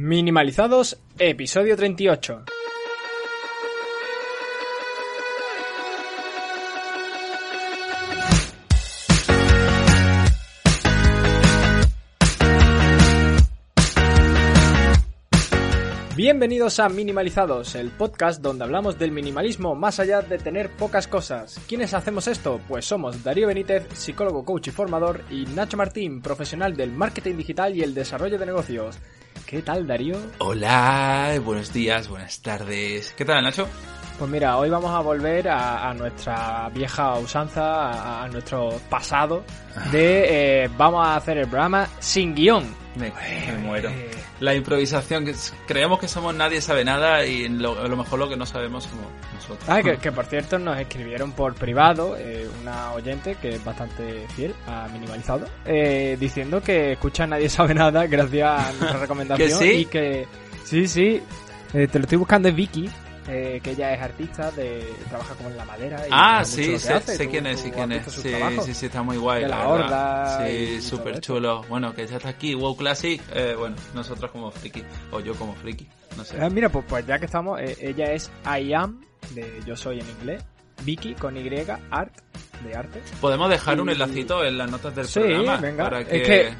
Minimalizados, episodio 38. Bienvenidos a Minimalizados, el podcast donde hablamos del minimalismo más allá de tener pocas cosas. ¿Quiénes hacemos esto? Pues somos Darío Benítez, psicólogo, coach y formador, y Nacho Martín, profesional del marketing digital y el desarrollo de negocios. ¿Qué tal, Darío? Hola, buenos días, buenas tardes. ¿Qué tal, Nacho? Pues mira, hoy vamos a volver a, a nuestra vieja usanza, a, a nuestro pasado, de eh, vamos a hacer el programa sin guion. Me, me muero. La improvisación, que creemos que somos nadie sabe nada y lo- a lo mejor lo que no sabemos somos nosotros. Ah, que, que por cierto nos escribieron por privado eh, una oyente que es bastante fiel a Minimalizado, eh, diciendo que escucha Nadie Sabe Nada gracias a nuestra recomendación ¿Que sí? y que sí, sí, eh, te lo estoy buscando es Vicky, eh, que ella es artista, de trabaja como en la madera. Y Ah, sí, sé, hace. sé ¿Tú- quién es, sí quién es. Sí, sí, sí, está muy guay. De la. Horda Sí, súper chulo. Bueno, que ya está aquí, WoW Classic. eh, bueno, nosotros como friki, o yo como friki, no sé. Ah, mira, pues, pues ya que estamos, eh, ella es I am, de yo soy en inglés, Vicky con Y, art, de arte. Podemos dejar un enlacito en las notas del Sí, programa venga. para Es que...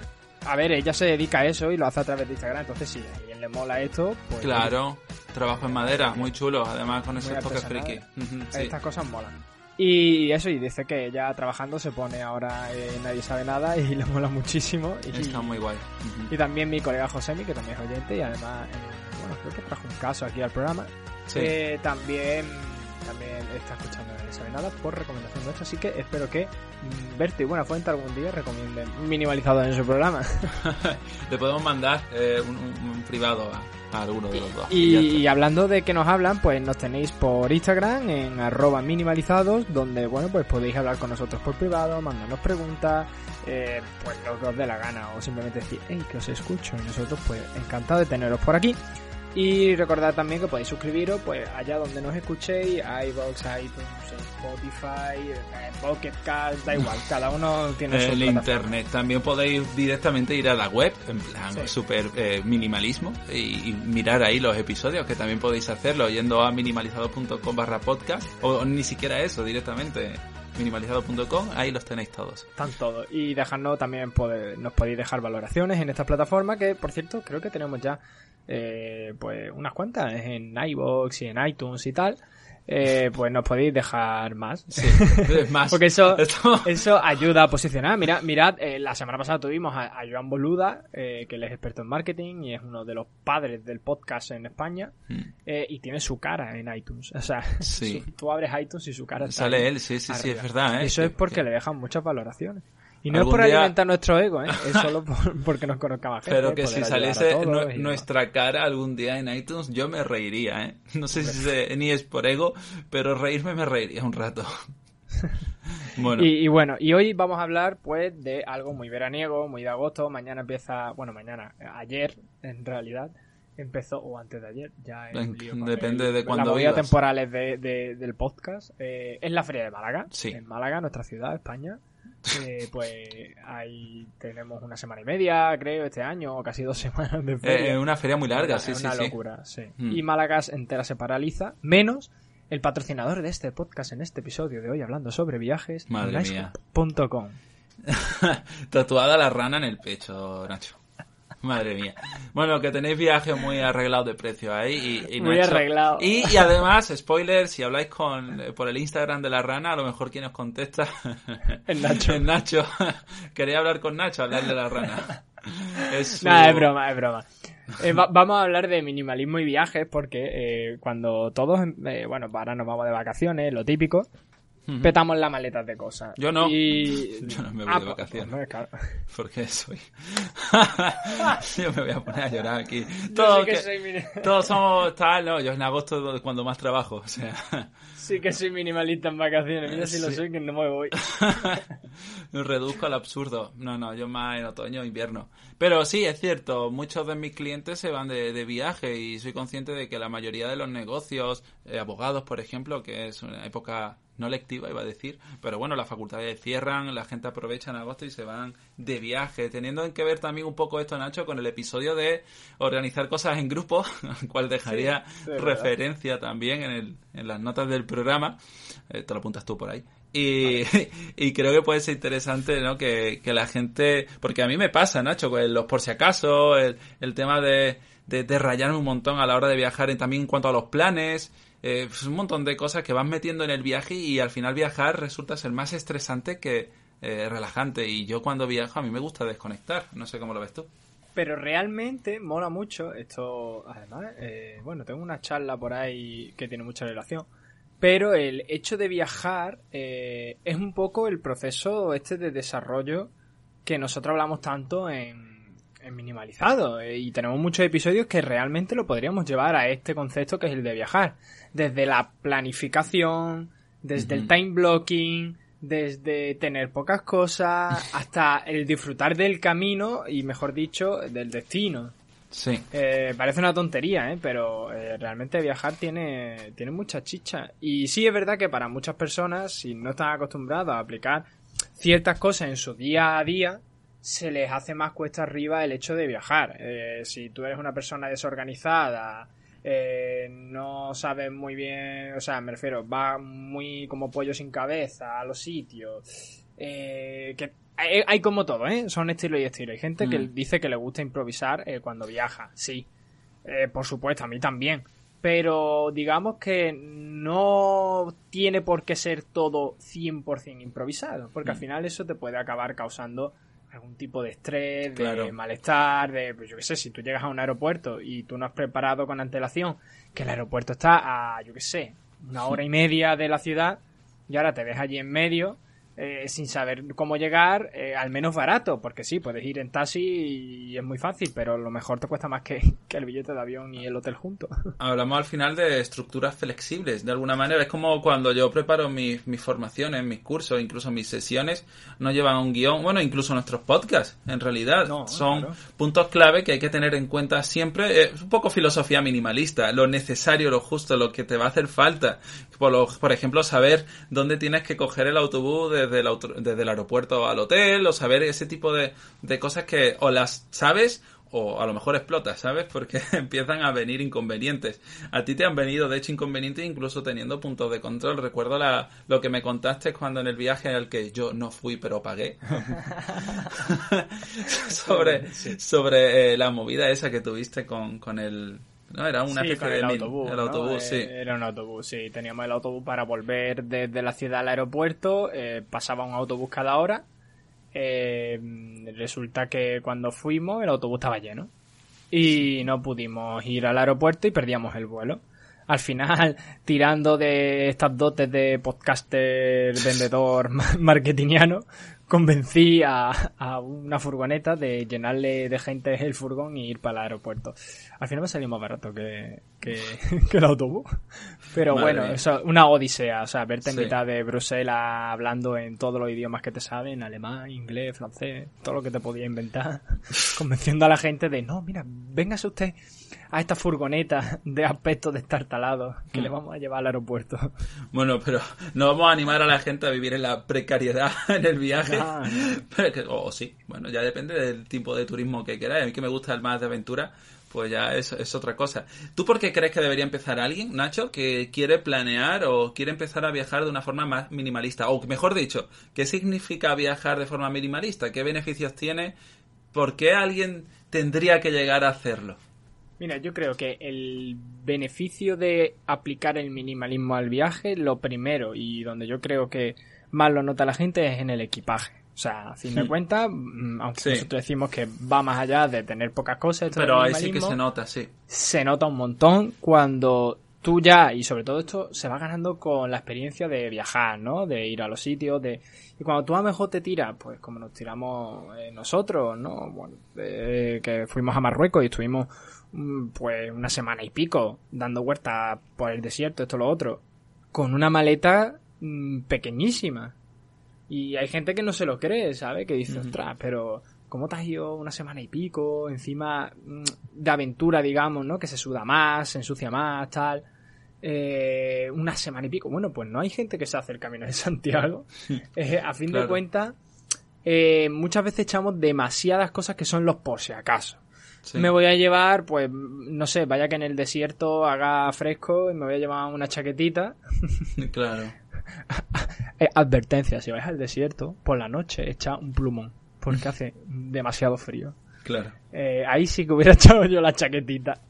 A ver, ella se dedica a eso y lo hace a través de Instagram, entonces si a alguien le mola esto, pues... Claro, trabajo en madera, muy chulo, además con ese toque friki. Sí. Estas cosas molan. Y eso, y dice que ella trabajando se pone ahora eh, Nadie Sabe Nada y le mola muchísimo. Y, Está muy guay. Y también mi colega Josemi, que también es oyente y además, eh, bueno, creo que trajo un caso aquí al programa. Sí. Eh, también, también está escuchando Nadie Sabe Nada por recomendación nuestra, así que espero que mm, Berto y Buenafuente algún día recomienden minimalizado en su programa. Le podemos mandar eh, un, un- un privado a, a alguno de los dos. Y, hablando de que nos hablan, pues nos tenéis por Instagram en arroba minimalizados, donde bueno pues podéis hablar con nosotros por privado, mandarnos preguntas, eh, pues lo que os dé la gana, o simplemente decir, hey, que os escucho, y nosotros pues encantados de teneros por aquí. Y recordad también que podéis suscribiros pues allá donde nos escuchéis, iVoox, iTunes, Spotify, eh, Pocket Cast, da igual, cada uno tiene su El internet. También podéis directamente ir a la web, en plan Sí. super eh, minimalismo, y, y mirar ahí los episodios, que también podéis hacerlo yendo a minimalizado.com barra podcast, o, o ni siquiera eso, directamente minimalizado.com, ahí los tenéis todos. Están todos. Y dejarnos también, pode- nos podéis dejar valoraciones en esta plataforma que, por cierto, creo que tenemos ya eh, pues unas cuantas en iVoox y en iTunes y tal. Eh, pues nos podéis dejar más. Sí, más. Porque eso, esto- eso ayuda a posicionar. Mirad, mirad eh, la semana pasada tuvimos a, a Joan Boluda, eh, que él es experto en marketing y es uno de los padres del podcast en España. Mm. eh, y tiene su cara en iTunes. O sea, Sí. su- tú abres iTunes y su cara Sale él, sí, sí, sí, es verdad, ¿eh? Eso es Que- porque que- le dejan muchas valoraciones. Y no es por día- alimentar nuestro ego, ¿eh? es solo por- porque nos conozca más gente. Pero que si saliese todos nuestra cara algún día en iTunes, yo me reiría, ¿eh? No sé si se- ni es por ego, pero reírme me reiría un rato. bueno, Y, y bueno, y hoy vamos a hablar pues de algo muy veraniego, muy de agosto. Mañana empieza, bueno, mañana, ayer en realidad empezó, o antes de ayer, ya con Depende el- de cuándo vivas. temporales de, de- del podcast. Eh, es la Feria de Málaga, Sí. en Málaga, nuestra ciudad, España. Eh, pues ahí tenemos una semana y media, creo, este año, o casi dos semanas de feria. eh, una feria muy larga, Es sí, sí, una sí. locura, sí. Mm. Y Málaga entera se paraliza, menos el patrocinador de este podcast en este episodio de hoy hablando sobre viajes, Madre. Tatuada la rana en el pecho, Nacho. Madre mía. Bueno, que tenéis viajes muy arreglados de precio ahí. Y, y Muy arreglado. Y, y además, spoiler, si habláis con por el Instagram de la rana, a lo mejor quien os contesta El Nacho. es Nacho. Quería hablar con Nacho, hablarle de la rana. Es su- Nada, es broma, es broma. Eh, va- vamos a hablar de minimalismo y viajes porque eh, cuando todos, eh, bueno, ahora nos vamos de vacaciones, lo típico, Petamos las maletas de cosas. Yo no. Y... Yo no me voy Ah, de pues- vacaciones. pues no, claro. Porque soy. yo me voy a poner a llorar aquí. Todos, sí que soy todos somos tal, no, yo en agosto es cuando más trabajo, o sea. sí que soy minimalista en vacaciones. Mira si lo Sí. soy que no me voy. Me reduzco al absurdo. No, no, yo más en otoño, invierno. Pero sí, es cierto, muchos de mis clientes se van de, de viaje y soy consciente de que la mayoría de los negocios, eh, abogados, por ejemplo, que es una época no lectiva iba a decir, pero bueno, las facultades cierran, la gente aprovecha en agosto y se van de viaje, teniendo en que ver también un poco esto, Nacho, con el episodio de organizar cosas en grupo, al cual dejaría referencia también en, el, en las notas del programa, eh, te lo apuntas tú por ahí. Y, y, creo que puede ser interesante, ¿no? Que, que, la gente, porque a mí me pasa, Nacho, pues los por si acaso, el, el tema de, de, de, rayarme un montón a la hora de viajar, y también en cuanto a los planes, eh, pues un montón de cosas que vas metiendo en el viaje y al final viajar resulta ser más estresante que eh, relajante. Y yo cuando viajo a mí me gusta desconectar, no sé cómo lo ves tú. Pero realmente mola mucho esto, además, eh, bueno, tengo una charla por ahí que tiene mucha relación pero el hecho de viajar eh, es un poco el proceso este de desarrollo que nosotros hablamos tanto en, minimalizado. Eh, y tenemos muchos episodios que realmente lo podríamos llevar a este concepto que es el de viajar. Desde la planificación, desde el time blocking, desde tener pocas cosas, hasta el disfrutar del camino y, mejor dicho, del destino. Sí. Eh, parece una tontería, ¿eh? pero eh, realmente viajar tiene, tiene mucha chicha. Y sí es verdad que para muchas personas, si no están acostumbrados a aplicar ciertas cosas en su día a día, se les hace más cuesta arriba el hecho de viajar. Eh, si tú eres una persona desorganizada, eh, no sabes muy bien, o sea, me refiero, va muy como pollo sin cabeza a los sitios, eh, que hay, como todo, ¿eh? Son estilo y estilo. Hay gente que mm. dice que le gusta improvisar eh, cuando viaja, sí. Por supuesto, a mí también. Pero digamos que no tiene por qué ser todo 100% improvisado, porque al mm. final eso te puede acabar causando algún tipo de estrés, de malestar, de, pues yo qué sé, si tú llegas a un aeropuerto y tú no has preparado con antelación que el aeropuerto está a, yo qué sé, una hora y media de la ciudad y ahora te ves allí en medio eh, sin saber cómo llegar, eh, al menos barato, porque sí, puedes ir en taxi y es muy fácil, pero lo mejor te cuesta más que, el billete de avión y el hotel junto. Hablamos al final de estructuras flexibles, de alguna manera. Es como cuando yo preparo mis, mis formaciones, mis cursos, incluso mis sesiones, no llevan un guion, bueno, incluso nuestros podcasts, en realidad, son puntos clave que hay que tener en cuenta siempre. Es un poco filosofía minimalista, lo necesario, lo justo, lo que te va a hacer falta. Por, por ejemplo, saber dónde tienes que coger el autobús de desde el, desde el aeropuerto al hotel, o saber ese tipo de, de cosas que o las sabes o a lo mejor explotas, ¿sabes? Porque empiezan a venir inconvenientes. A ti te han venido, de hecho, inconvenientes incluso teniendo puntos de control. Recuerdo la, lo que me contaste cuando en el viaje al que yo no fui pero pagué. sobre sobre eh, la movida esa que tuviste con, con el, no, era una sí, el autobús. El autobús, sí. Eh, era un autobús, sí. Teníamos el autobús para volver desde la ciudad al aeropuerto. Eh, pasaba un autobús cada hora. Eh, resulta que cuando fuimos el autobús estaba lleno. Y no pudimos ir al aeropuerto y perdíamos el vuelo. Al final, tirando de estas dotes de podcaster, vendedor, marketingiano, convencí a, a, una furgoneta de llenarle de gente el furgón y ir para el aeropuerto. Al final me salió más barato que, que, el autobús. Pero bueno, eso, una odisea. O sea, verte en mitad de Bruselas hablando en todos los idiomas que te saben, alemán, inglés, francés, todo lo que te podía inventar, convenciendo a la gente de, no, mira, véngase usted a esta furgoneta de aspecto destartalado que le mm. vamos a llevar al aeropuerto. Bueno, pero no vamos a animar a la gente a vivir en la precariedad en el viaje. o, sí, bueno, ya depende del tipo de turismo que queráis. A mí que me gusta el más de aventura, pues ya es, es, otra cosa. ¿Tú por qué crees que debería empezar alguien, Nacho, que quiere planear o quiere empezar a viajar de una forma más minimalista? O mejor dicho, ¿qué significa viajar de forma minimalista? ¿Qué beneficios tiene? ¿Por qué alguien tendría que llegar a hacerlo? Mira, yo creo que el beneficio de aplicar el minimalismo al viaje, lo primero y donde yo creo que más lo nota la gente es en el equipaje. O sea, a fin de cuentas, mm, aunque nosotros decimos que va más allá de tener pocas cosas, pero ahí sí que se nota, sí. Se nota un montón cuando tú ya, y sobre todo esto se va ganando con la experiencia de viajar, ¿no? De ir a los sitios, de... Y cuando tú a lo mejor te tiras, pues como nos tiramos eh, nosotros, ¿no? Bueno, que fuimos a Marruecos y estuvimos pues una semana y pico dando vueltas por el desierto, esto lo otro, con una maleta mm, pequeñísima. Y hay gente que no se lo cree, ¿sabe? Que dice, ostras, pero ¿cómo te has ido una semana y pico? Encima mm, de aventura, digamos, ¿no? Que se suda más, se ensucia más, tal. eh, una semana y pico. Bueno, pues no hay gente que se hace el camino de Santiago. Eh, a fin de cuentas, eh, muchas veces echamos demasiadas cosas que son los por si acaso. Me voy a llevar, pues, no sé, vaya que en el desierto haga fresco y me voy a llevar una chaquetita. claro. advertencia, si vais al desierto, por la noche echa un plumón, porque hace demasiado frío. Claro. ahí sí que hubiera echado yo la chaquetita.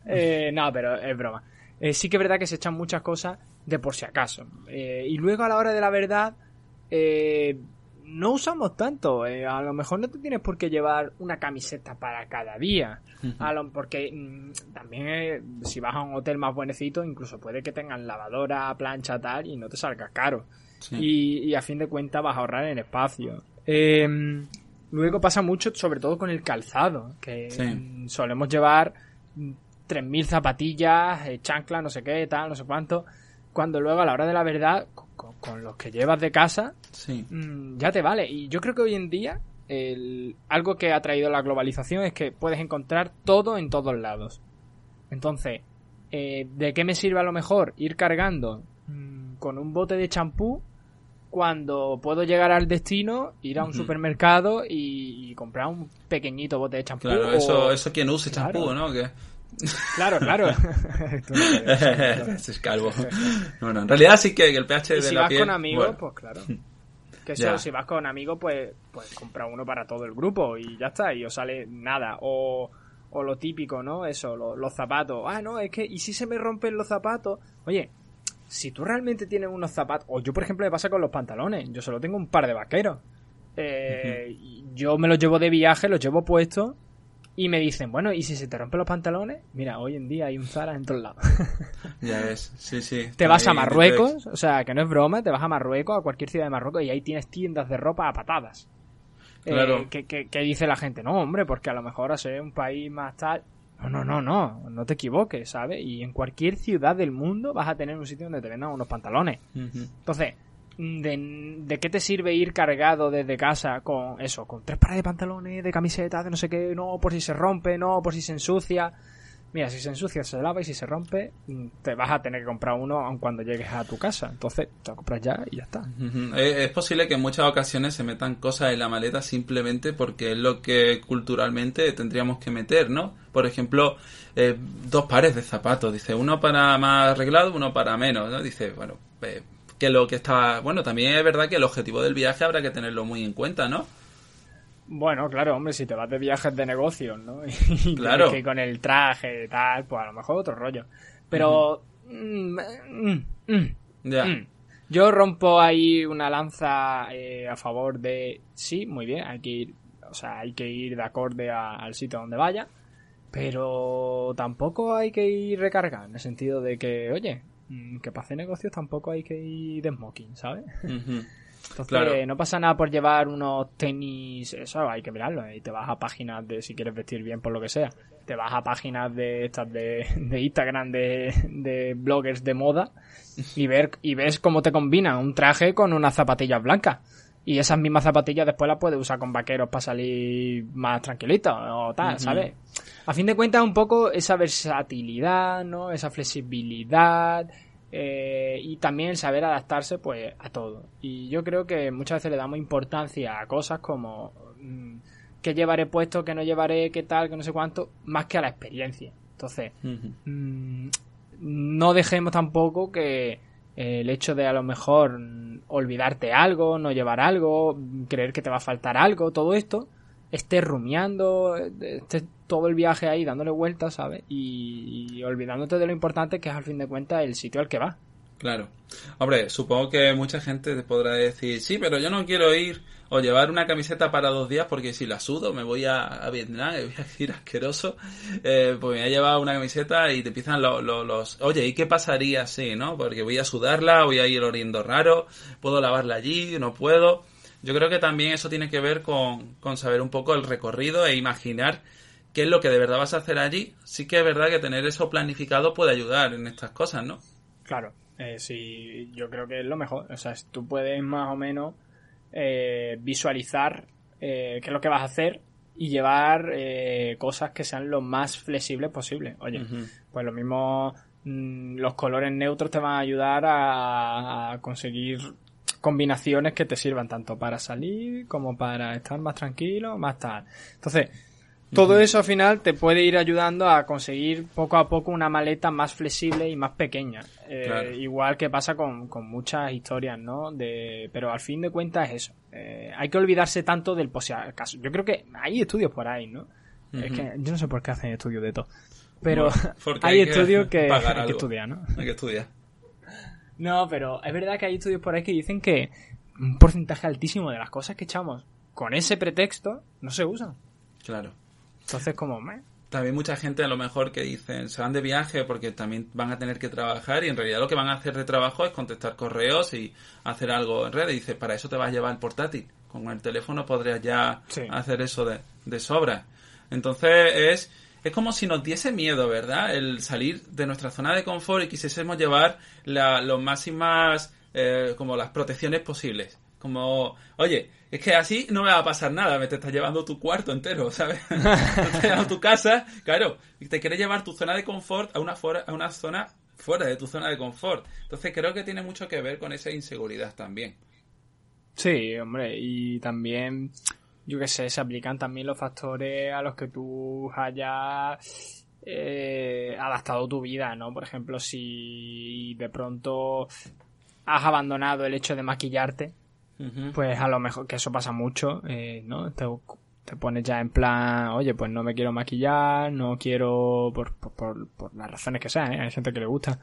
no, pero es broma. Eh, sí que es verdad que se echan muchas cosas de por si acaso. Eh, y luego a la hora de la verdad, eh, no usamos tanto. a lo mejor no te tienes por qué llevar una camiseta para cada día. porque mm, también si vas a un hotel más buenecito, incluso puede que tengan lavadora, plancha, tal, y no te salga caro. Y, a fin de cuentas vas a ahorrar en espacio. Em, luego pasa mucho, sobre todo con el calzado, que solemos llevar 3.000 zapatillas, eh, chanclas, no sé qué, tal, no sé cuánto. Cuando luego a la hora de la verdad, con, los que llevas de casa, mm, ya te vale. Y yo creo que hoy en día, el, algo que ha traído la globalización es que puedes encontrar todo en todos lados. Entonces, eh, ¿de qué me sirve a lo mejor ir cargando mm, con un bote de champú cuando puedo llegar al destino, ir a un supermercado y, comprar un pequeñito bote de champú. Claro, eso, eso quien use champú, ¿no? Que... Claro, claro. es calvo. No, no, en realidad sí que el pH de si la vas con amigos, pues claro. Que eso, si vas con amigos, pues, pues compra uno para todo el grupo y ya está, y os sale nada. O, o lo típico, ¿no? Eso, los zapatos. Ah, no, es que, ¿y si se me rompen los zapatos? Oye, si tú realmente tienes unos zapatos, o yo por ejemplo me pasa con los pantalones, yo solo tengo un par de vaqueros. Eh, Yo me los llevo de viaje, los llevo puestos y me dicen, bueno, ¿y si se te rompen los pantalones? Mira, hoy en día hay un Zara en todos lados. ya ves, sí, sí. Te vas a Marruecos, o sea, que no es broma, te vas a Marruecos, a cualquier ciudad de Marruecos, y ahí tienes tiendas de ropa a patadas. Eh, claro. que, dice la gente, no, hombre, porque a lo mejor a ser un país más tal. No, no, no, no, no te equivoques, ¿sabes? Y en cualquier ciudad del mundo vas a tener un sitio donde te vendan unos pantalones. Entonces, de, qué te sirve ir cargado desde casa con eso, con tres pares de pantalones, de camisetas, de no sé qué, no, por si se rompe, no, por si se ensucia. Mira, si se ensucia se lava y si se rompe mm, te vas a tener que comprar uno aun cuando llegues a tu casa. Entonces te lo compras ya y ya está. Es posible que en muchas ocasiones se metan cosas en la maleta simplemente porque es lo que culturalmente tendríamos que meter, ¿no? Por ejemplo, eh, dos pares de zapatos. Dice, uno para más arreglado, uno para menos, ¿no? Dice, bueno, eh, que lo que está... Bueno, también es verdad que el objetivo del viaje habrá que tenerlo muy en cuenta, ¿no? Bueno, claro, hombre, si te vas de viajes de negocios, ¿no? Y claro. que con el traje y tal, pues a lo mejor otro rollo. Pero... Mm, mm, mm, ya. Yo rompo ahí una lanza eh, a favor de... Sí, muy bien, hay que ir... O sea, hay que ir de acorde al sitio donde vaya. Pero tampoco hay que ir recargar, en el sentido de que, oye, que para hacer negocios tampoco hay que ir de smoking, ¿sabes? Entonces, no pasa nada por llevar unos tenis, eso hay que mirarlo. Y te vas a páginas de, si quieres vestir bien por lo que sea, te vas a páginas de estas de, Instagram de, de, bloggers de moda y ver y ves cómo te combina un traje con unas zapatillas blancas. Y esas mismas zapatillas después las puedes usar con vaqueros para salir más tranquilito o tal, ¿sabes? A fin de cuentas, un poco esa versatilidad, ¿no? Esa flexibilidad, eh, y también el saber adaptarse pues a todo. Y yo creo que muchas veces le damos importancia a cosas como mm, qué llevaré puesto qué no llevaré qué tal que no sé cuánto más que a la experiencia. Entonces mm, no dejemos tampoco que el hecho de a lo mejor olvidarte algo, no llevar algo, creer que te va a faltar algo, todo esto, estés rumiando, estés todo el viaje ahí dándole vueltas, ¿sabes? Y, olvidándote de lo importante que es al fin de cuentas el sitio al que va. Claro. Hombre, supongo que mucha gente te podrá decir, sí, pero yo no quiero ir o llevar una camiseta para dos días porque si la sudo me voy a, Vietnam, voy a ir asqueroso, eh, pues me voy a llevar una camiseta y te empiezan los, los, oye, ¿y qué pasaría si, no? Porque voy a sudarla, voy a ir oliendo raro, puedo lavarla allí, no puedo. Yo creo que también eso tiene que ver con, con saber un poco el recorrido e imaginar qué es lo que de verdad vas a hacer allí. Sí que es verdad que tener eso planificado puede ayudar en estas cosas, ¿no? Claro, eh, sí, yo creo que es lo mejor. O sea, tú puedes más o menos eh, visualizar eh, qué es lo que vas a hacer y llevar eh, cosas que sean lo más flexibles posible. Oye, pues lo mismo mm, los colores neutros te van a ayudar a, conseguir combinaciones que te sirvan tanto para salir como para estar más tranquilo, más tal. Entonces, todo eso al final te puede ir ayudando a conseguir poco a poco una maleta más flexible y más pequeña. Eh, igual que pasa con, muchas historias, ¿no? De, pero al fin de cuentas es eso. Eh, hay que olvidarse tanto del caso. Yo creo que hay estudios por ahí, ¿no? Es que yo no sé por qué hacen estudios de todo. Pero hay, estudios que, hay que estudiar, ¿no? Hay que estudiar. No, pero es verdad que hay estudios por ahí que dicen que un porcentaje altísimo de las cosas que echamos con ese pretexto no se usan. Claro. Entonces, como. También mucha gente a lo mejor que dicen se van de viaje porque también van a tener que trabajar y en realidad lo que van a hacer de trabajo es contestar correos y hacer algo en red. Y dice, para eso te vas a llevar el portátil. Con el teléfono podrías ya hacer eso de, de sobra. Entonces es, es como si nos diese miedo, ¿verdad? El salir de nuestra zona de confort y quisiésemos llevar la, los máximas, eh, como las protecciones posibles. Como, oye, es que así no me va a pasar nada, me te estás llevando tu cuarto entero, ¿sabes? te estás llevando tu casa, claro, te quieres llevar tu zona de confort a una, fuera, a una zona fuera de tu zona de confort. Entonces creo que tiene mucho que ver con esa inseguridad también. Sí, hombre, y también, yo qué sé, se aplican también los factores a los que tú hayas eh, adaptado tu vida, ¿no? Por ejemplo, si de pronto has abandonado el hecho de maquillarte, pues a lo mejor, que eso pasa mucho, eh, ¿no? Te, pones ya en plan, oye, pues no me quiero maquillar, no quiero, por, por, por, las razones que sean, ¿eh? hay gente que le gusta.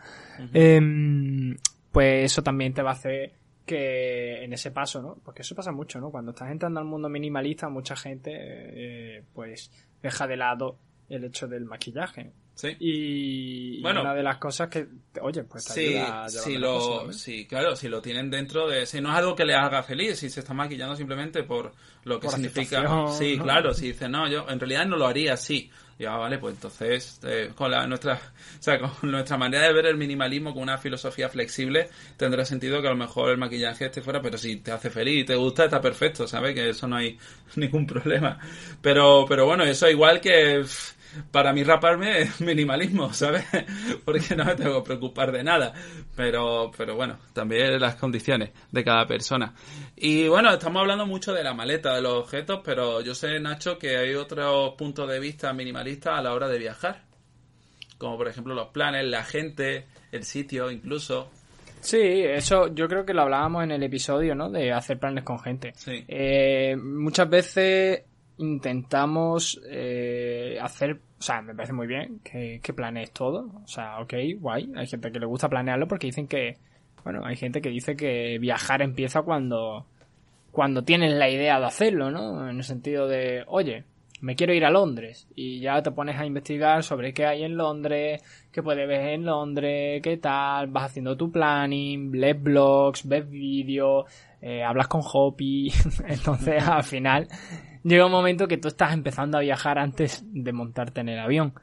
Em, pues eso también te va a hacer que en ese paso, ¿no? Porque eso pasa mucho, ¿no? Cuando estás entrando al mundo minimalista, mucha gente, eh, pues, deja de lado el hecho del maquillaje. Sí. Y, bueno, una de las cosas que, oye, pues te sí, ayuda si lo, sí, claro, si lo tienen dentro de, si no es algo que le haga feliz, si se está maquillando simplemente por lo que significa, sí, claro, si dice, no, yo en realidad no lo haría así, ya vale, pues entonces eh, con la nuestra, o sea, con nuestra manera de ver el minimalismo con una filosofía flexible tendrá sentido que a lo mejor el maquillaje esté fuera, pero si te hace feliz y te gusta está perfecto, ¿sabes? Que eso no hay ningún problema. Pero pero bueno, eso igual que para mí raparme es minimalismo, ¿sabes? Porque no me tengo que preocupar de nada. Pero, pero bueno, también las condiciones de cada persona. Y bueno, estamos hablando mucho de la maleta, de los objetos, pero yo sé, Nacho, que hay otros puntos de vista minimalistas a la hora de viajar. Como por ejemplo los planes, la gente, el sitio incluso. Sí, eso yo creo que lo hablábamos en el episodio, ¿no? De hacer planes con gente. Sí. Eh, muchas veces intentamos eh, hacer, o sea, me parece muy bien que, que planees todo, o sea, ok, guay, hay gente que le gusta planearlo porque dicen que, bueno, hay gente que dice que viajar empieza cuando, cuando tienes la idea de hacerlo, ¿no? En el sentido de, oye, me quiero ir a Londres. Y ya te pones a investigar sobre qué hay en Londres, qué puedes ver en Londres, qué tal, vas haciendo tu planning, lees blogs, ves vídeos, eh, hablas con Hopi, entonces al final llega un momento que tú estás empezando a viajar antes de montarte en el avión.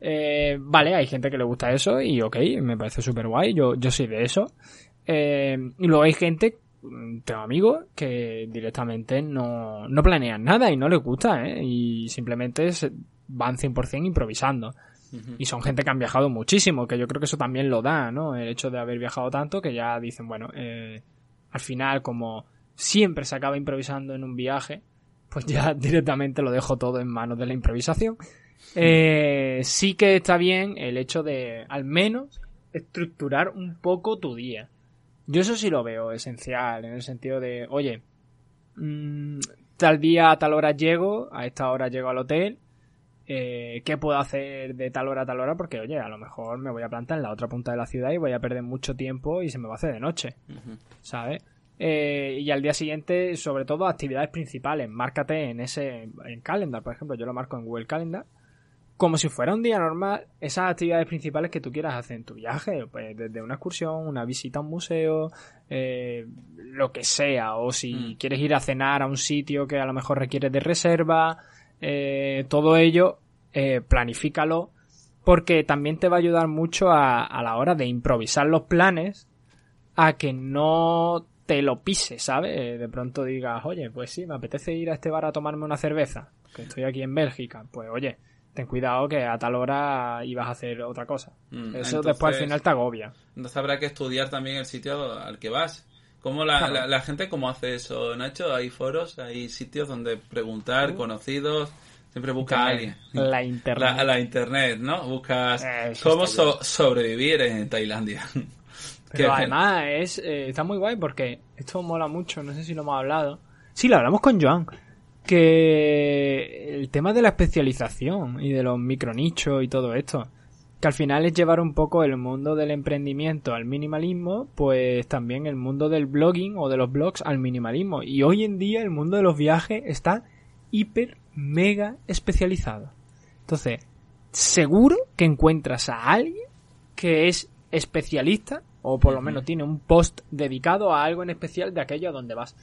Eh, vale, hay gente que le gusta eso y ok, me parece súper guay, yo, yo soy de eso. Eh, y luego hay gente, tengo amigos que directamente no, no planean nada y no les gusta, ¿eh? Y simplemente van 100% improvisando. Y son gente que han viajado muchísimo, que yo creo que eso también lo da, ¿no? El hecho de haber viajado tanto que ya dicen, bueno, eh, al final como siempre se acaba improvisando en un viaje, pues ya directamente lo dejo todo en manos de la improvisación. Eh, sí que está bien el hecho de, al menos, estructurar un poco tu día. Yo eso sí lo veo esencial, en el sentido de, oye, mm, tal día a tal hora llego, a esta hora llego al hotel, eh, ¿qué puedo hacer de tal hora a tal hora? Porque, oye, a lo mejor me voy a plantar en la otra punta de la ciudad y voy a perder mucho tiempo y se me va a hacer de noche, ¿sabes? Eh, y al día siguiente, sobre todo, actividades principales. Márcate en ese, en Calendar, por ejemplo, yo lo marco en Google Calendar. Como si fuera un día normal, esas actividades principales que tú quieras hacer en tu viaje, pues desde una excursión, una visita a un museo, eh, lo que sea, o si mm. quieres ir a cenar a un sitio que a lo mejor requiere de reserva, eh, todo ello, planifícalo, porque también te va a ayudar mucho a, a la hora de improvisar los planes, a que no te lo pise, ¿sabes? De pronto digas, oye, pues sí, me apetece ir a este bar a tomarme una cerveza, que estoy aquí en Bélgica. Pues oye, ten cuidado que a tal hora ibas a hacer otra cosa. Mm, Eso después al final te agobia. Entonces habrá que estudiar también el sitio al que vas. ¿Cómo la, la, gente cómo hace eso, Nacho? Hay foros, hay sitios donde preguntar, uh. conocidos. Siempre busca a alguien. La internet. La, internet, ¿no? Buscas cómo sobrevivir en Tailandia. Pero además es, eh, está muy guay porque esto mola mucho, no sé si lo hemos hablado. Sí, lo hablamos con Joan. Que el tema de la especialización y de los micronichos y todo esto, que al final es llevar un poco el mundo del emprendimiento al minimalismo, pues también el mundo del blogging o de los blogs al minimalismo. Y hoy en día el mundo de los viajes está hiper, mega especializado. Entonces, seguro que encuentras a alguien que es especialista o por lo menos tiene un post dedicado a algo en especial de aquello a donde vas.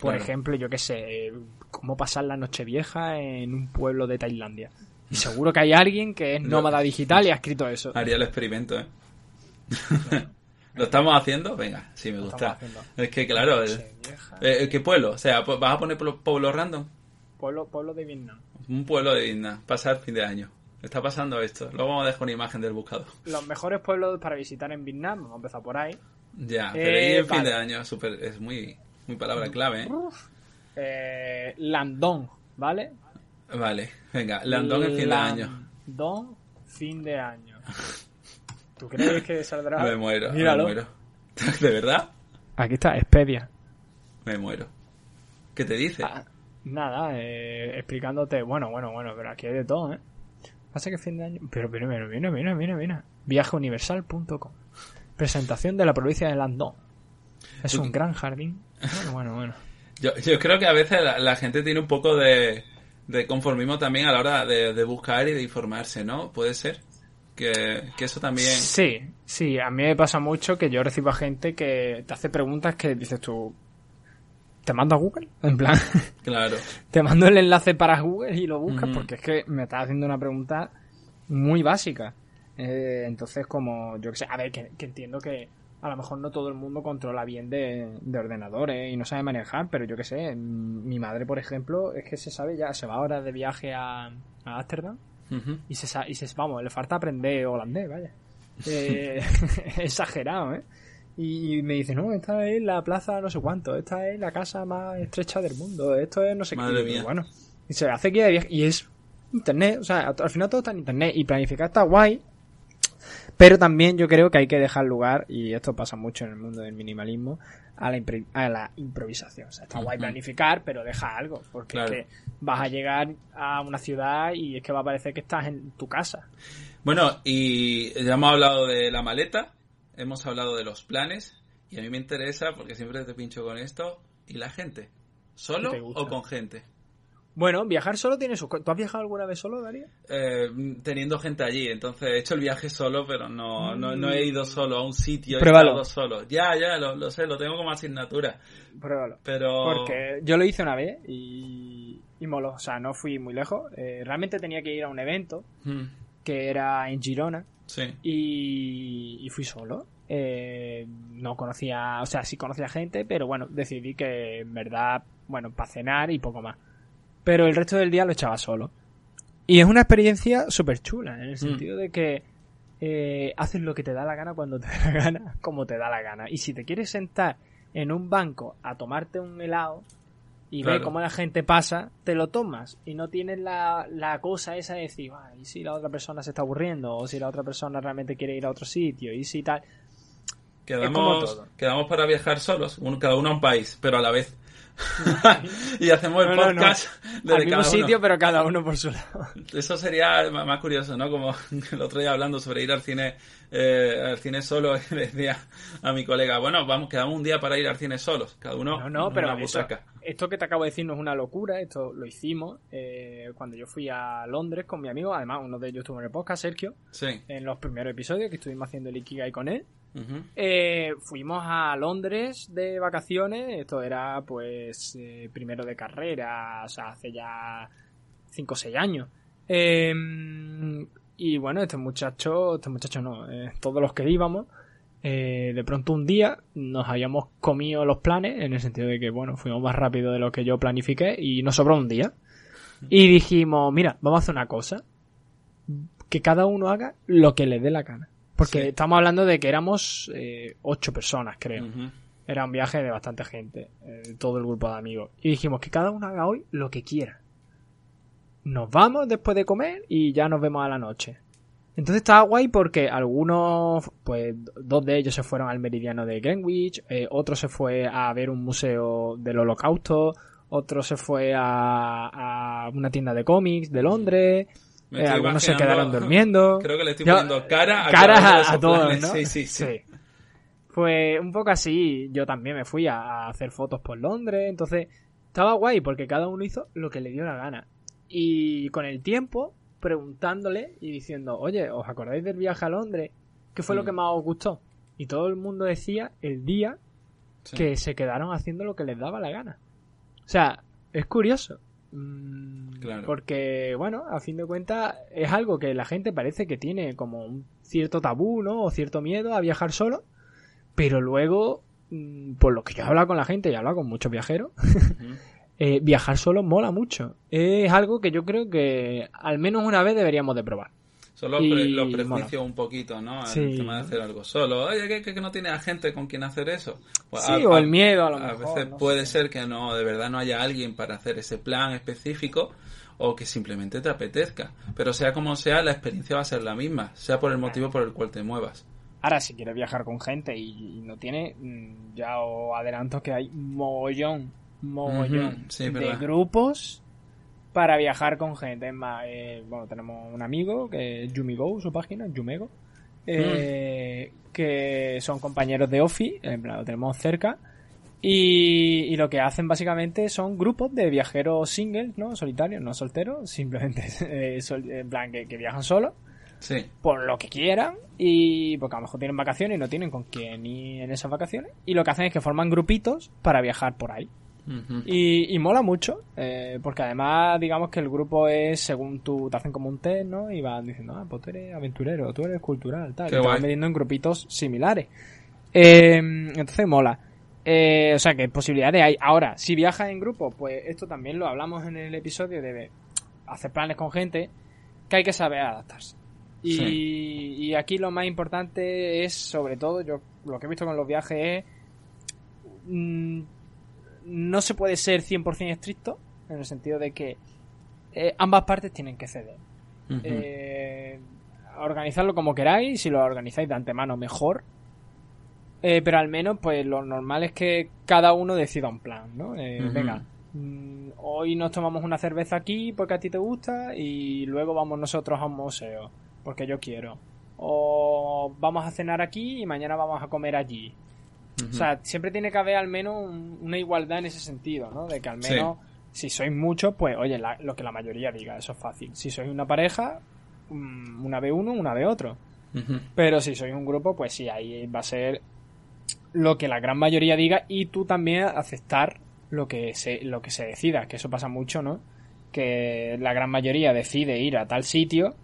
Por ejemplo, yo qué sé, cómo pasar la noche vieja en un pueblo de Tailandia. Y seguro que hay alguien que es nómada digital y ha escrito eso. Haría el experimento, ¿eh? ¿Lo estamos haciendo? Venga, sí, me gusta. Es que, claro, eh, ¿qué pueblo? O sea, ¿vas a poner pueblo random? Pueblo, pueblo de Vietnam. Un pueblo de Vietnam, pasar fin de año. Está pasando esto. Luego vamos a dejar una imagen del buscador. Los mejores pueblos para visitar en Vietnam, vamos a empezar por ahí. Ya, pero ahí en fin de año super, es muy, muy palabra clave, ¿eh? eh Landón, ¿vale? Vale, venga, Landón en fin de año. Landón, fin de año. ¿Tú crees que saldrá? Me muero, me muero. ¿De verdad? Aquí está, Expedia. Me muero. ¿Qué te dice? Ah, nada, eh, explicándote, bueno, bueno, bueno, pero aquí hay de todo, ¿eh? Pasa que fin de año. Pero, mira, mira, mira, mira, mira. Viajeuniversal.com. Presentación de la provincia de Landón. Es un gran jardín. Bueno, bueno, bueno. Yo, yo creo que a veces la, gente tiene un poco de, de, conformismo también a la hora de, buscar y de informarse, ¿no? Puede ser. Que, que, eso también. Sí, sí, a mí me pasa mucho que yo recibo a gente que te hace preguntas que dices tú, te mando a Google, en plan. Claro. te mando el enlace para Google y lo buscas porque es que me estás haciendo una pregunta muy básica. Eh, entonces, como, yo que sé, a ver, que, entiendo que a lo mejor no todo el mundo controla bien de, ordenadores y no sabe manejar, pero yo que sé, mi madre, por ejemplo, es que se sabe ya, se va ahora de viaje a Ámsterdam y, se, y se, vamos, le falta aprender holandés, vaya. Eh, exagerado, ¿eh? Y me dice, no, esta es la plaza no sé cuánto, esta es la casa más estrecha del mundo, esto es no sé qué. Bueno, y se hace que de y es internet, o sea, al final todo está en internet y planificar está guay, pero también yo creo que hay que dejar lugar, y esto pasa mucho en el mundo del minimalismo, a la, a la improvisación. O sea, está guay planificar, pero deja algo, porque es que vas a llegar a una ciudad y es que va a parecer que estás en tu casa. Bueno, y ya hemos hablado de la maleta, hemos hablado de los planes y a mí me interesa porque siempre te pincho con esto y la gente. ¿Solo o con gente? Bueno, viajar solo tiene su... ¿Tú has viajado alguna vez solo, Darío? Eh, teniendo gente allí, entonces he hecho el viaje solo, pero no, no, he ido solo a un sitio, he estado solo. Ya, ya, lo, sé, lo tengo como asignatura. Pruébalo. Pero... Porque yo lo hice una vez y, y moló, o sea, no fui muy lejos. Eh, realmente tenía que ir a un evento hmm. que era en Girona. Sí. Y, y fui solo. Eh, no conocía, o sea, sí conocía gente, pero bueno, decidí que en verdad, bueno, para cenar y poco más. Pero el resto del día lo echaba solo. Y es una experiencia súper chula, en el mm. sentido de que eh, haces lo que te da la gana cuando te da la gana, como te da la gana. Y si te quieres sentar en un banco a tomarte un helado y ver cómo la gente pasa, te lo tomas y no tienes la, la cosa esa de decir, ¿y si la otra persona se está aburriendo? O si la otra persona realmente quiere ir a otro sitio, y si tal. Quedamos, quedamos para viajar solos, cada uno a un país, pero a la vez. y hacemos el podcast no, Al mismo sitio, pero cada uno por su lado. Eso sería más curioso, ¿no? Como el otro día hablando sobre ir al cine, eh, al cine solo, y le decía a mi colega, bueno, vamos, quedamos un día para ir al cine solos, cada uno. No, no, pero esto, esto, que te acabo de decir no es una locura, esto lo hicimos eh, cuando yo fui a Londres con mi amigo, además uno de ellos estuvo en el podcast, Sergio, sí. en los primeros episodios que estuvimos haciendo el Ikigai con él. Eh, fuimos a Londres de vacaciones, esto era pues eh, primero de carrera, o sea, hace ya 5 o 6 años. Em, y bueno, este muchacho, este muchacho no, eh, todos los que íbamos, de pronto un día nos habíamos comido los planes, en el sentido de que, bueno, fuimos más rápido de lo que yo planifiqué y nos sobró un día. Y dijimos, mira, vamos a hacer una cosa. que cada uno haga lo que le dé la gana. Porque estamos hablando de que éramos eh, ocho personas, creo. Era un viaje de bastante gente, eh, todo el grupo de amigos. Y dijimos que cada uno haga hoy lo que quiera. Nos vamos después de comer y ya nos vemos a la noche. Entonces estaba guay porque algunos, pues dos de ellos se fueron al meridiano de Greenwich, eh, otro se fue a ver un museo del holocausto, otro se fue a, a una tienda de cómics de Londres, eh, algunos se quedaron durmiendo. Creo que le estoy poniendo cara a, a, todos, ¿no? Sí, sí, sí, Pues un poco así, yo también me fui a, hacer fotos por Londres, entonces estaba guay porque cada uno hizo lo que le dio la gana. Y con el tiempo, preguntándole y diciendo, oye, ¿os acordáis del viaje a Londres? ¿Qué fue lo mm. que más os gustó? Y todo el mundo decía el día que se quedaron haciendo lo que les daba la gana. O sea, es curioso. Mm, porque, bueno, a fin de cuentas es algo que la gente parece que tiene como un cierto tabú, ¿no? O cierto miedo a viajar solo. Pero luego, mm, por lo que yo he hablado con la gente y he hablado con muchos viajeros, eh, viajar solo mola mucho. Es algo que yo creo que al menos una vez deberíamos de probar. Solo los prejuicios un poquito, ¿no? El tema de hacer algo solo. Oye, que, no tiene a gente con quien hacer eso. Pues sí, o el miedo a lo mejor. A veces puede ser que no, de verdad no haya alguien para hacer ese plan específico o que simplemente te apetezca. Pero sea como sea, la experiencia va a ser la misma, sea por el motivo por el cual te muevas. Ahora, si quieres viajar con gente y, no tiene, mm, ya os adelanto que hay mogollón, mogollón de grupos para viajar con gente. Es más, eh, bueno, tenemos un amigo que es Yumigo, su página, Yumego, eh, mm. que son compañeros de Ofi, en plan, lo tenemos cerca. Y, lo que hacen básicamente son grupos de viajeros singles, ¿no? Solitarios, no solteros, simplemente eh, en plan que, viajan solos. Sí. Por lo que quieran. Y porque a lo mejor tienen vacaciones y no tienen con quién ir en esas vacaciones. Y lo que hacen es que forman grupitos para viajar por ahí y, mola mucho, eh, porque además, digamos que el grupo es según tú, te hacen como un test, ¿no? Y van diciendo, ah, pues tú eres aventurero, tú eres cultural, tal. y te van metiendo en grupitos similares. Eh, entonces mola. Eh, o sea que posibilidades hay. Ahora, si viajas en grupo, pues esto también lo hablamos en el episodio de hacer planes con gente, que hay que saber adaptarse. Y, y aquí lo más importante es, sobre todo, yo lo que he visto con los viajes es mm, no se puede ser 100% estricto, en el sentido de que eh, ambas partes tienen que ceder. Eh, organizarlo como queráis, si lo organizáis de antemano mejor. Eh, pero al menos, pues lo normal es que cada uno decida un plan, ¿no? Venga, mm, hoy nos tomamos una cerveza aquí porque a ti te gusta y luego vamos nosotros a un museo porque yo quiero. O vamos a cenar aquí y mañana vamos a comer allí. O sea, siempre tiene que haber al menos una igualdad en ese sentido, ¿no? De que al menos, si sois muchos, pues oye, lo que la mayoría diga, eso es fácil. Si sois una pareja, mm, una ve uno, una ve otro. Pero si sois un grupo, pues sí, ahí va a ser lo que la gran mayoría diga y tú también aceptar lo que se, lo que se decida, que eso pasa mucho, ¿no? Que la gran mayoría decide ir a tal sitio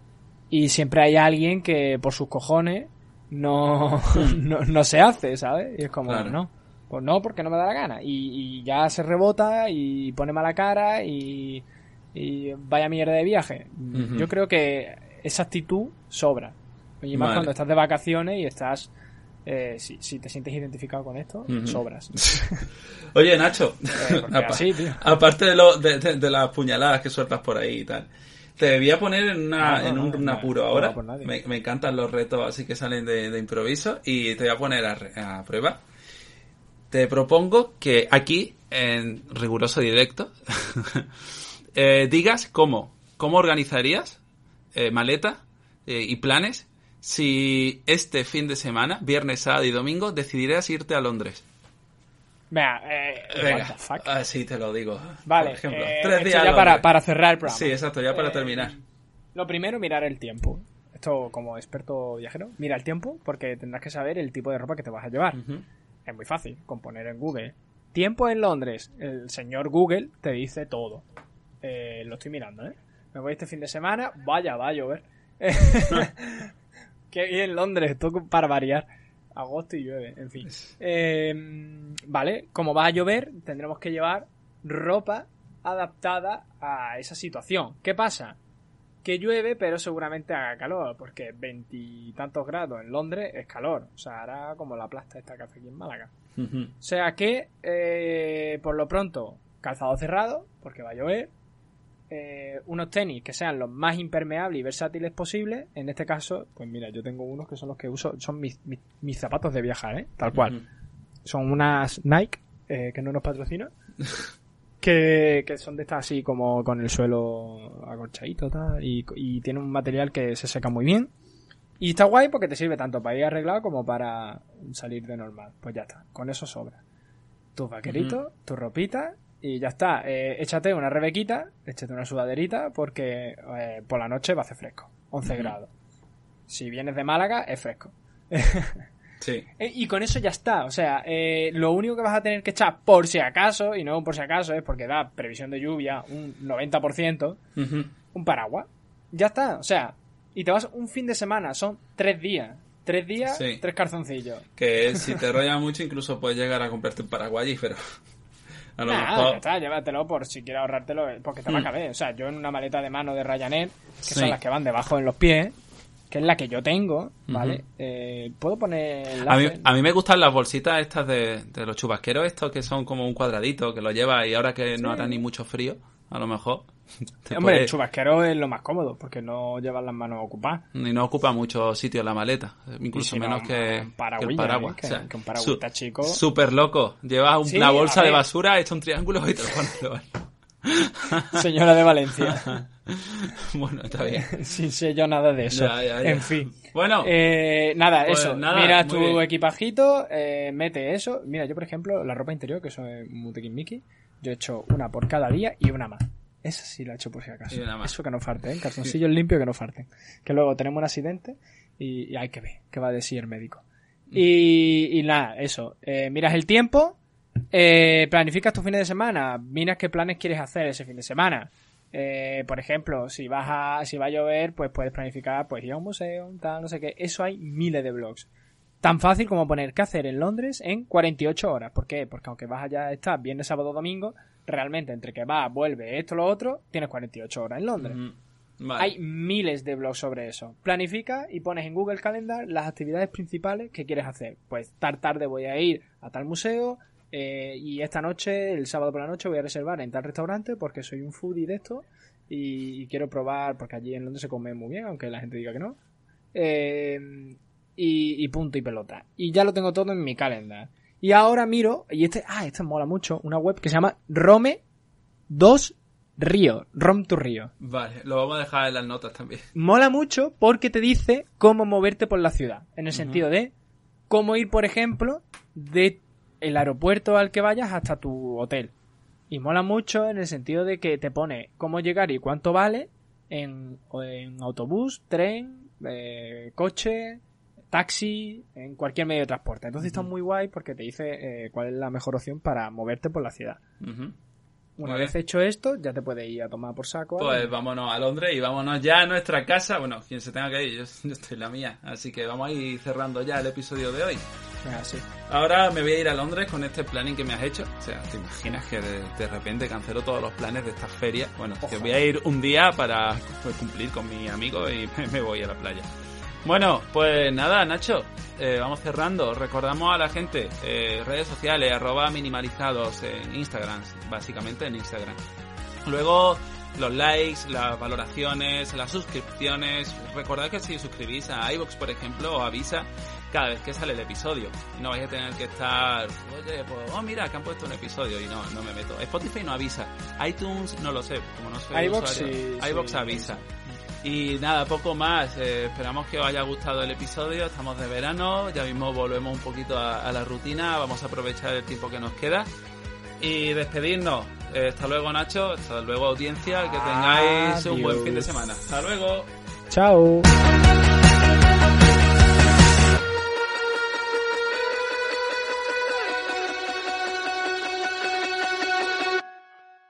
y siempre hay alguien que por sus cojones no, no, no, se hace, ¿sabes? Y es como, no, pues no, porque no me da la gana. Y, ya se rebota y pone mala cara y, y vaya mierda de viaje. Yo creo que esa actitud sobra. Y más cuando estás de vacaciones y estás... Eh, si, si, te sientes identificado con esto, sobras. Oye, Nacho, eh, aparte de, lo, de, de, las puñaladas que sueltas por ahí y tal, te voy a poner en, una, en un, apuro ahora. Me, me, encantan los retos así que salen de, improviso y te voy a poner a, prueba. Te propongo que aquí, en riguroso directo, eh, digas cómo, cómo organizarías eh, maleta eh, y planes si este fin de semana, viernes, sábado y domingo, decidieras irte a Londres. Vea, eh, Venga, así te lo digo. Vale, Por ejemplo, eh, tres días. Ya para, para, cerrar el programa. Sí, exacto, ya para eh, terminar. Lo primero, mirar el tiempo. Esto, como experto viajero, mira el tiempo porque tendrás que saber el tipo de ropa que te vas a llevar. Es muy fácil, con poner en Google. Tiempo en Londres. El señor Google te dice todo. Eh, lo estoy mirando, ¿eh? Me voy este fin de semana. Vaya, va a llover. Qué bien Londres, esto para variar agosto y llueve, en fin. Eh, vale, como va a llover, tendremos que llevar ropa adaptada a esa situación. ¿Qué pasa? que llueve, pero seguramente haga calor, porque veintitantos grados en Londres es calor. O sea, hará como la plasta esta que hace aquí en Málaga. O sea que, eh, por lo pronto, calzado cerrado, porque va a llover. Eh, unos tenis que sean los más impermeables y versátiles posibles. En este caso, pues mira, yo tengo unos que son los que uso, son mis, mis, zapatos de viajar, ¿eh? Tal cual. Son unas Nike, eh, que no nos patrocinan. que, son de estas así como con el suelo acolchadito tal, y, y tiene un material que se seca muy bien. Y está guay porque te sirve tanto para ir arreglado como para salir de normal. Pues ya está, con eso sobra. Tus vaqueritos, tu ropita y ya está. Eh, échate una rebequita, échate una sudaderita porque eh, por la noche va a hacer fresco. 11 grados. Si vienes de Málaga, es fresco. sí. Eh, y con eso ya está. O sea, lo único que vas a tener que echar por si acaso, y no por si acaso, es porque da previsión de lluvia un 90%, un paraguas. Ya está. O sea, y te vas un fin de semana, son tres días. Tres días, tres calzoncillos. Que si te rolla mucho, incluso puedes llegar a comprarte un paraguay, pero. A lo mejor... está, llévatelo por si quieres ahorrártelo, porque te va a mm. caber. O sea, yo en una maleta de mano de Ryanair, que son las que van debajo en los pies, que es la que yo tengo, ¿vale? eh, Puedo poner... A mí, a mí, me gustan las bolsitas estas de, de, los chubasqueros, estos que son como un cuadradito, que lo lleva y ahora que no hará ni mucho frío, a lo mejor Hombre, el chubasquero es lo más cómodo porque no llevas las manos ocupadas. Y no ocupa mucho sitio en la maleta, incluso menos que, un que, el paraguas. Que, o un paraguas chico. Súper loco. Llevas una bolsa de basura, hecho un triángulo y te lo pones Señora de Valencia. bueno, está bien. Sin sé yo nada de eso. En fin. Bueno. Eh, nada, pues eso. Mira tu equipajito, eh, mete eso. Mira, yo por ejemplo, la ropa interior, que soy Mutekin Mickey, yo he hecho una por cada día y una más. Esa sí la he hecho por si acaso. Eso que no farte, ¿eh? Calzoncillos limpios que no farten. Que luego tenemos un accidente y, hay que ver qué va a decir el médico. Mm. Y, nada, eso. Eh, miras el tiempo, eh, planificas tu fin de semana, miras qué planes quieres hacer ese fin de semana. Eh, por ejemplo, si vas a, si va a llover, pues puedes planificar, pues ir a un museo, tal, no sé qué. Eso hay miles de blogs. Tan fácil como poner qué hacer en Londres en 48 horas. ¿Por qué? Porque aunque vas allá a estar viernes, sábado, domingo, realmente entre que va, vuelve, esto, lo otro, tienes 48 horas en Londres. Hay miles de blogs sobre eso. Planifica y pones en Google Calendar las actividades principales que quieres hacer. Pues tal tarde voy a ir a tal museo eh, y esta noche, el sábado por la noche, voy a reservar en tal restaurante porque soy un foodie de esto y, quiero probar, porque allí en Londres se come muy bien, aunque la gente diga que no. Eh, y, y punto y pelota. Y ya lo tengo todo en mi calendar. Y ahora miro, y este, ah, este mola mucho, una web que se llama Rome 2 Río, Rom to Río. Vale, lo vamos a dejar en las notas también. Mola mucho porque te dice cómo moverte por la ciudad, en el sentido de cómo ir, por ejemplo, de el aeropuerto al que vayas hasta tu hotel. Y mola mucho en el sentido de que te pone cómo llegar y cuánto vale en, en autobús, tren, eh, coche, taxi, en cualquier medio de transporte. Entonces está muy guay porque te dice eh, cuál es la mejor opción para moverte por la ciudad. Una vez hecho esto, ya te puedes ir a tomar por saco. Pues vámonos a Londres y vámonos ya a nuestra casa. Bueno, quien se tenga que ir, yo, estoy en la mía. Así que vamos a ir cerrando ya el episodio de hoy. Así. Ahora me voy a ir a Londres con este planning que me has hecho. O sea, ¿te imaginas que de, repente cancelo todos los planes de esta feria? Bueno, que voy a ir un día para pues, cumplir con mi amigo y me voy a la playa. Bueno, pues nada, Nacho, eh, vamos cerrando. Recordamos a la gente, eh, redes sociales, arroba minimalizados en Instagram, básicamente en Instagram. Luego, los likes, las valoraciones, las suscripciones. Recordad que si suscribís a iVoox, por ejemplo, os avisa cada vez que sale el episodio. No vais a tener que estar, oye, pues, oh, mira, que han puesto un episodio y no, no me meto. Spotify no avisa. iTunes no lo sé, como no soy iVoox, iVoox avisa. Y nada, poco más. Eh, esperamos que os haya gustado el episodio. Estamos de verano, ya mismo volvemos un poquito a, la rutina. Vamos a aprovechar el tiempo que nos queda. Y despedirnos. Eh, hasta luego, Nacho. Hasta luego, audiencia. Que tengáis un buen fin de semana. Hasta luego. Chao.